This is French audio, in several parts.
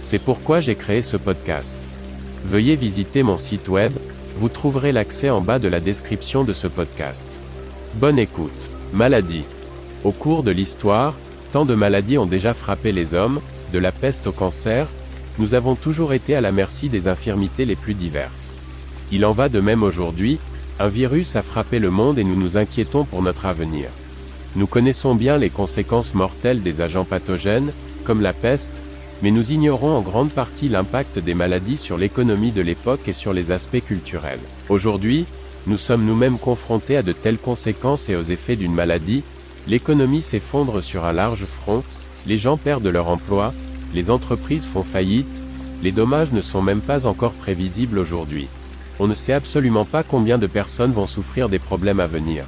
C'est pourquoi j'ai créé ce podcast. Veuillez visiter mon site web, vous trouverez l'accès en bas de la description de ce podcast. Bonne écoute. Maladie. Au cours de l'histoire, tant de maladies ont déjà frappé les hommes, de la peste au cancer, nous avons toujours été à la merci des infirmités les plus diverses. Il en va de même aujourd'hui, un virus a frappé le monde et nous nous inquiétons pour notre avenir. Nous connaissons bien les conséquences mortelles des agents pathogènes, comme la peste, mais nous ignorons en grande partie l'impact des maladies sur l'économie de l'époque et sur les aspects culturels. Aujourd'hui, nous sommes nous-mêmes confrontés à de telles conséquences et aux effets d'une maladie, l'économie s'effondre sur un large front, les gens perdent leur emploi, les entreprises font faillite, les dommages ne sont même pas encore prévisibles aujourd'hui. On ne sait absolument pas combien de personnes vont souffrir des problèmes à venir.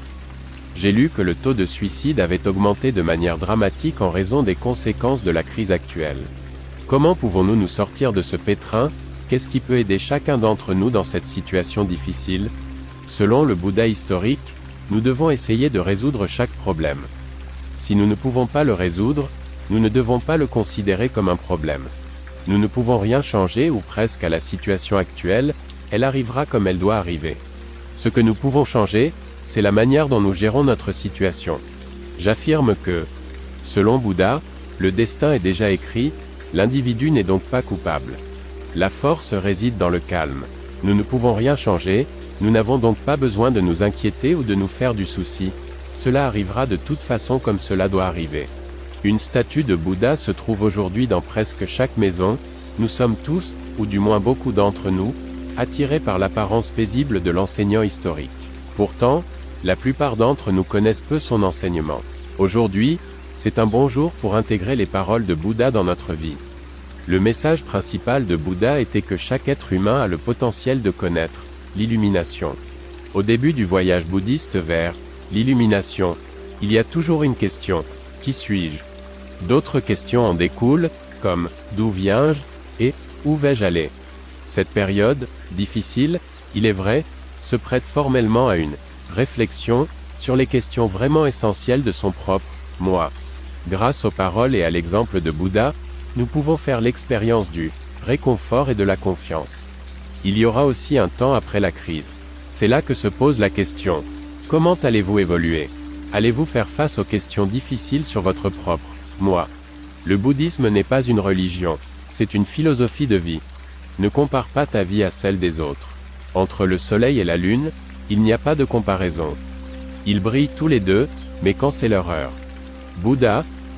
J'ai lu que le taux de suicide avait augmenté de manière dramatique en raison des conséquences de la crise actuelle. Comment pouvons-nous nous sortir de ce pétrin? Qu'est-ce qui peut aider chacun d'entre nous dans cette situation difficile? Selon le Bouddha historique, nous devons essayer de résoudre chaque problème. Si nous ne pouvons pas le résoudre, nous ne devons pas le considérer comme un problème. Nous ne pouvons rien changer ou presque à la situation actuelle, elle arrivera comme elle doit arriver. Ce que nous pouvons changer, c'est la manière dont nous gérons notre situation. J'affirme que, selon Bouddha, le destin est déjà écrit, l'individu n'est donc pas coupable. La force réside dans le calme. Nous ne pouvons rien changer, nous n'avons donc pas besoin de nous inquiéter ou de nous faire du souci, cela arrivera de toute façon comme cela doit arriver. Une statue de Bouddha se trouve aujourd'hui dans presque chaque maison, nous sommes tous, ou du moins beaucoup d'entre nous, attirés par l'apparence paisible de l'enseignant historique. Pourtant, la plupart d'entre nous connaissent peu son enseignement. Aujourd'hui, c'est un bon jour pour intégrer les paroles de Bouddha dans notre vie. Le message principal de Bouddha était que chaque être humain a le potentiel de connaître l'illumination. Au début du voyage bouddhiste vers l'illumination, il y a toujours une question. Qui suis-je? D'autres questions en découlent, comme d'où viens-je? et où vais-je aller? Cette période, difficile, il est vrai, se prête formellement à une réflexion sur les questions vraiment essentielles de son propre moi. Grâce aux paroles et à l'exemple de Bouddha, nous pouvons faire l'expérience du réconfort et de la confiance. Il y aura aussi un temps après la crise. C'est là que se pose la question. Comment allez-vous évoluer? Allez-vous faire face aux questions difficiles sur votre propre moi? Le bouddhisme n'est pas une religion, c'est une philosophie de vie. Ne compare pas ta vie à celle des autres. Entre le soleil et la lune, il n'y a pas de comparaison. Ils brillent tous les deux, mais quand c'est leur heure. Bouddha,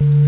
Mm-hmm.